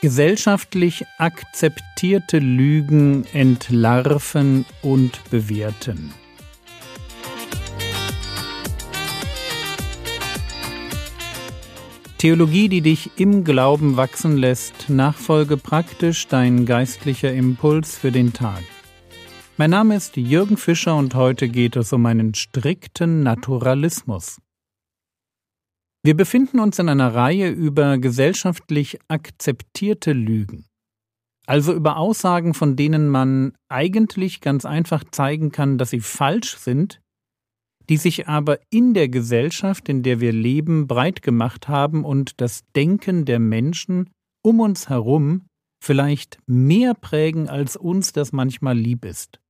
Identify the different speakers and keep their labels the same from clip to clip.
Speaker 1: Gesellschaftlich akzeptierte Lügen entlarven und bewerten. Theologie, die dich im Glauben wachsen lässt, nachfolge praktisch dein geistlicher Impuls für den Tag. Mein Name ist Jürgen Fischer und heute geht es um einen strikten Naturalismus. Wir befinden uns in einer Reihe über gesellschaftlich akzeptierte Lügen, also über Aussagen, von denen man eigentlich ganz einfach zeigen kann, dass sie falsch sind, die sich aber in der Gesellschaft, in der wir leben, breit gemacht haben und das Denken der Menschen um uns herum vielleicht mehr prägen, als uns das manchmal lieb ist.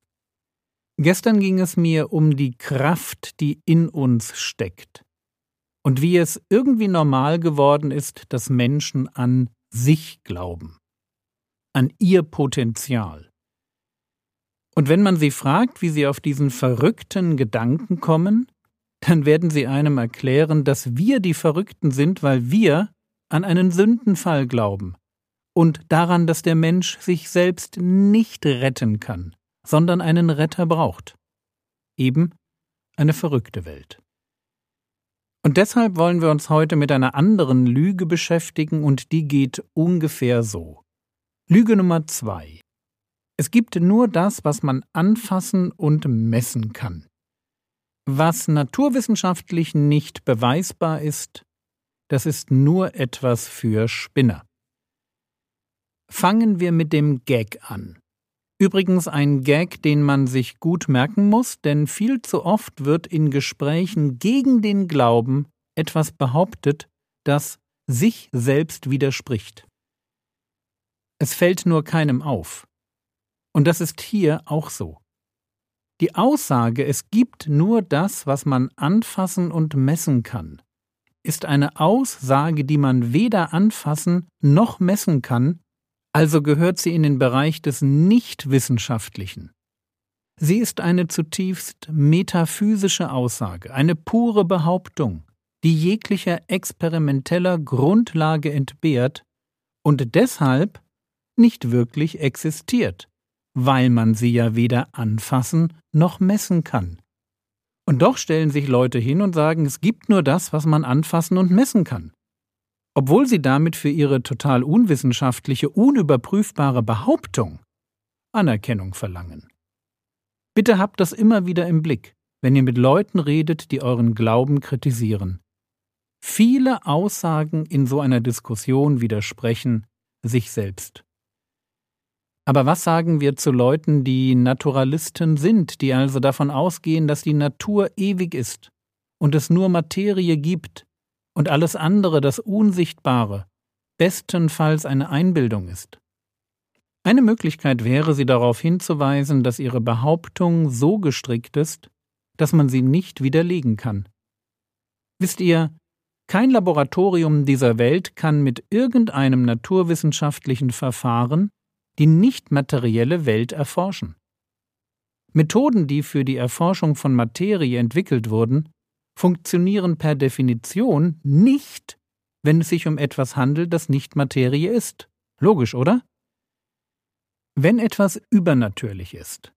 Speaker 1: Gestern ging es mir um die Kraft, die in uns steckt und wie es irgendwie normal geworden ist, dass Menschen an sich glauben, an ihr Potenzial. Und wenn man sie fragt, wie sie auf diesen verrückten Gedanken kommen, dann werden sie einem erklären, dass wir die Verrückten sind, weil wir an einen Sündenfall glauben und daran, dass der Mensch sich selbst nicht retten kann sondern einen Retter braucht. Eben eine verrückte Welt. Und deshalb wollen wir uns heute mit einer anderen Lüge beschäftigen und die geht ungefähr so. Lüge Nummer zwei. Es gibt nur das, was man anfassen und messen kann. Was naturwissenschaftlich nicht beweisbar ist, das ist nur etwas für Spinner. Fangen wir mit dem Gag an. Übrigens ein Gag, den man sich gut merken muss, denn viel zu oft wird in Gesprächen gegen den Glauben etwas behauptet, das sich selbst widerspricht. Es fällt nur keinem auf. Und das ist hier auch so. Die Aussage, es gibt nur das, was man anfassen und messen kann, ist eine Aussage, die man weder anfassen noch messen kann, also gehört sie in den Bereich des Nichtwissenschaftlichen. Sie ist eine zutiefst metaphysische Aussage, eine pure Behauptung, die jeglicher experimenteller Grundlage entbehrt und deshalb nicht wirklich existiert, weil man sie ja weder anfassen noch messen kann. Und doch stellen sich Leute hin und sagen, es gibt nur das, was man anfassen und messen kann obwohl sie damit für ihre total unwissenschaftliche, unüberprüfbare Behauptung Anerkennung verlangen. Bitte habt das immer wieder im Blick, wenn ihr mit Leuten redet, die euren Glauben kritisieren. Viele Aussagen in so einer Diskussion widersprechen sich selbst. Aber was sagen wir zu Leuten, die Naturalisten sind, die also davon ausgehen, dass die Natur ewig ist und es nur Materie gibt, und alles andere, das Unsichtbare, bestenfalls eine Einbildung ist. Eine Möglichkeit wäre, sie darauf hinzuweisen, dass ihre Behauptung so gestrickt ist, dass man sie nicht widerlegen kann. Wisst ihr, kein Laboratorium dieser Welt kann mit irgendeinem naturwissenschaftlichen Verfahren die nicht materielle Welt erforschen. Methoden, die für die Erforschung von Materie entwickelt wurden, funktionieren per Definition nicht, wenn es sich um etwas handelt, das nicht Materie ist. Logisch, oder? Wenn etwas übernatürlich ist,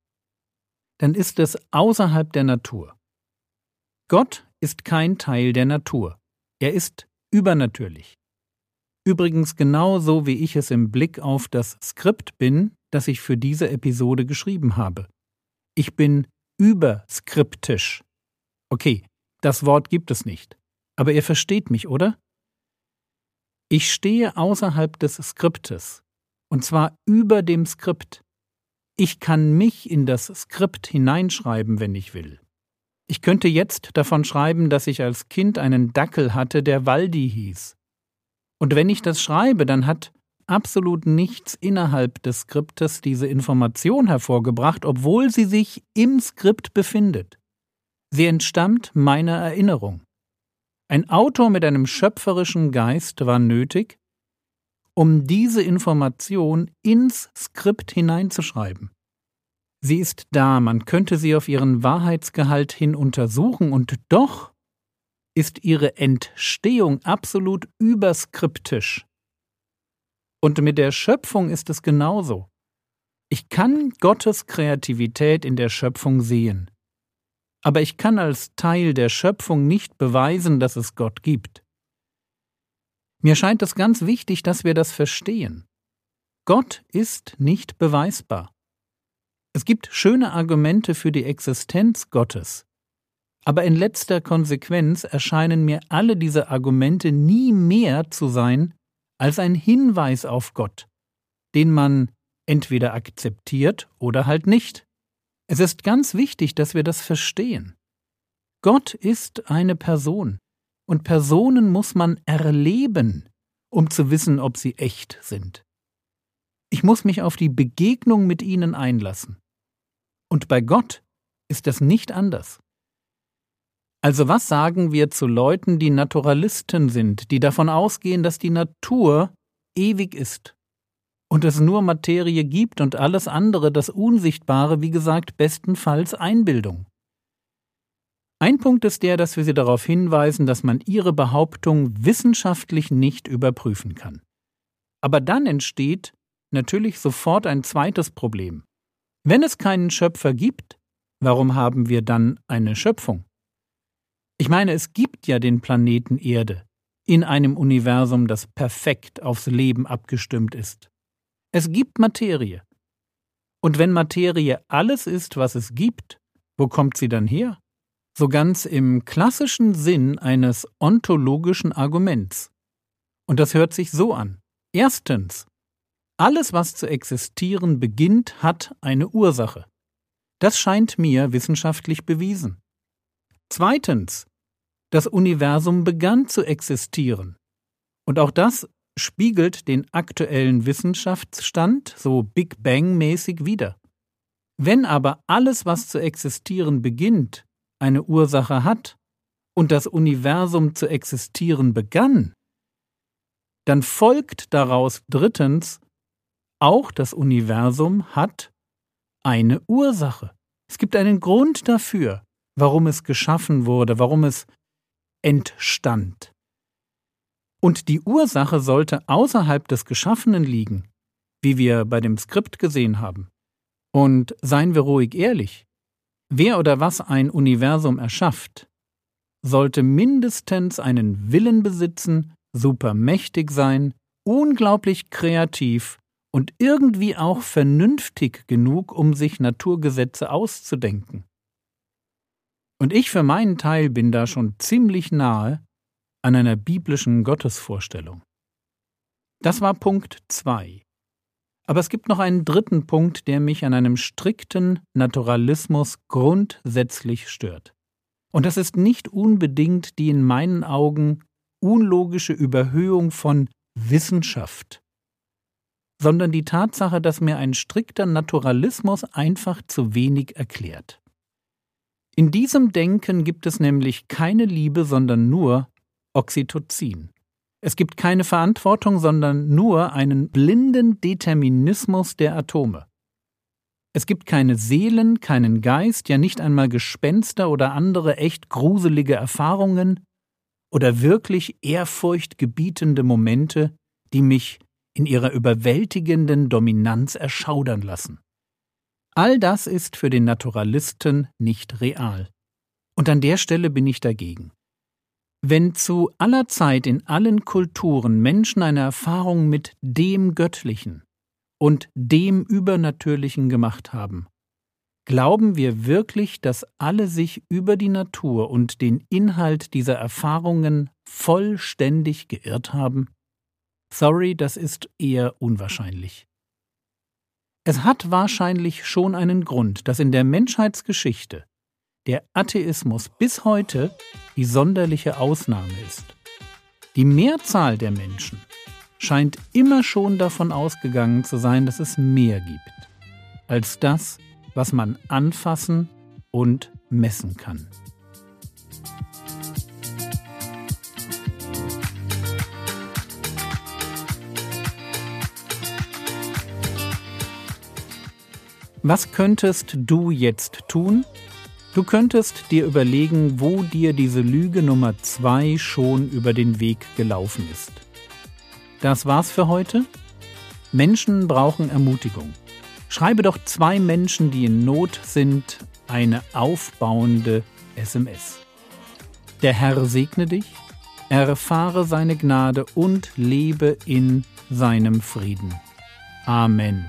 Speaker 1: dann ist es außerhalb der Natur. Gott ist kein Teil der Natur. Er ist übernatürlich. Übrigens genauso wie ich es im Blick auf das Skript bin, das ich für diese Episode geschrieben habe. Ich bin überskriptisch. Okay, das Wort gibt es nicht. Aber ihr versteht mich, oder? Ich stehe außerhalb des Skriptes, und zwar über dem Skript. Ich kann mich in das Skript hineinschreiben, wenn ich will. Ich könnte jetzt davon schreiben, dass ich als Kind einen Dackel hatte, der Waldi hieß. Und wenn ich das schreibe, dann hat absolut nichts innerhalb des Skriptes diese Information hervorgebracht, obwohl sie sich im Skript befindet. Sie entstammt meiner Erinnerung. Ein Autor mit einem schöpferischen Geist war nötig, um diese Information ins Skript hineinzuschreiben. Sie ist da, man könnte sie auf ihren Wahrheitsgehalt hin untersuchen, und doch ist ihre Entstehung absolut überskriptisch. Und mit der Schöpfung ist es genauso. Ich kann Gottes Kreativität in der Schöpfung sehen. Aber ich kann als Teil der Schöpfung nicht beweisen, dass es Gott gibt. Mir scheint es ganz wichtig, dass wir das verstehen. Gott ist nicht beweisbar. Es gibt schöne Argumente für die Existenz Gottes, aber in letzter Konsequenz erscheinen mir alle diese Argumente nie mehr zu sein als ein Hinweis auf Gott, den man entweder akzeptiert oder halt nicht. Es ist ganz wichtig, dass wir das verstehen. Gott ist eine Person, und Personen muss man erleben, um zu wissen, ob sie echt sind. Ich muss mich auf die Begegnung mit ihnen einlassen. Und bei Gott ist das nicht anders. Also was sagen wir zu Leuten, die Naturalisten sind, die davon ausgehen, dass die Natur ewig ist und es nur Materie gibt und alles andere, das Unsichtbare, wie gesagt, bestenfalls Einbildung? Ein Punkt ist der, dass wir Sie darauf hinweisen, dass man Ihre Behauptung wissenschaftlich nicht überprüfen kann. Aber dann entsteht natürlich sofort ein zweites Problem. Wenn es keinen Schöpfer gibt, warum haben wir dann eine Schöpfung? Ich meine, es gibt ja den Planeten Erde in einem Universum, das perfekt aufs Leben abgestimmt ist. Es gibt Materie. Und wenn Materie alles ist, was es gibt, wo kommt sie dann her? So ganz im klassischen Sinn eines ontologischen Arguments. Und das hört sich so an. Erstens, alles, was zu existieren beginnt, hat eine Ursache. Das scheint mir wissenschaftlich bewiesen. Zweitens, das Universum begann zu existieren. Und auch das spiegelt den aktuellen Wissenschaftsstand so Big Bang mäßig wider. Wenn aber alles, was zu existieren beginnt, eine Ursache hat und das Universum zu existieren begann, dann folgt daraus drittens, auch das Universum hat eine Ursache. Es gibt einen Grund dafür, warum es geschaffen wurde, warum es entstand. Und die Ursache sollte außerhalb des Geschaffenen liegen, wie wir bei dem Skript gesehen haben. Und seien wir ruhig ehrlich, wer oder was ein Universum erschafft, sollte mindestens einen Willen besitzen, supermächtig sein, unglaublich kreativ und irgendwie auch vernünftig genug, um sich Naturgesetze auszudenken. Und ich für meinen Teil bin da schon ziemlich nahe an einer biblischen Gottesvorstellung. Das war Punkt 2. Aber es gibt noch einen dritten Punkt, der mich an einem strikten Naturalismus grundsätzlich stört. Und das ist nicht unbedingt die in meinen Augen unlogische Überhöhung von Wissenschaft, sondern die Tatsache, dass mir ein strikter Naturalismus einfach zu wenig erklärt. In diesem Denken gibt es nämlich keine Liebe, sondern nur Oxytocin. Es gibt keine Verantwortung, sondern nur einen blinden Determinismus der Atome. Es gibt keine Seelen, keinen Geist, ja nicht einmal Gespenster oder andere echt gruselige Erfahrungen oder wirklich ehrfurchtgebietende Momente, die mich in ihrer überwältigenden Dominanz erschaudern lassen. All das ist für den Naturalisten nicht real. Und an der Stelle bin ich dagegen. Wenn zu aller Zeit in allen Kulturen Menschen eine Erfahrung mit dem Göttlichen und dem Übernatürlichen gemacht haben, glauben wir wirklich, dass alle sich über die Natur und den Inhalt dieser Erfahrungen vollständig geirrt haben? Sorry, das ist eher unwahrscheinlich. Es hat wahrscheinlich schon einen Grund, dass in der Menschheitsgeschichte der Atheismus bis heute die sonderliche Ausnahme ist. Die Mehrzahl der Menschen scheint immer schon davon ausgegangen zu sein, dass es mehr gibt als das, was man anfassen und messen kann. Was könntest du jetzt tun? Du könntest dir überlegen, wo dir diese Lüge Nummer 2 schon über den Weg gelaufen ist. Das war's für heute. Menschen brauchen Ermutigung. Schreibe doch zwei Menschen, die in Not sind, eine aufbauende SMS. Der Herr segne dich, erfahre seine Gnade und lebe in seinem Frieden. Amen.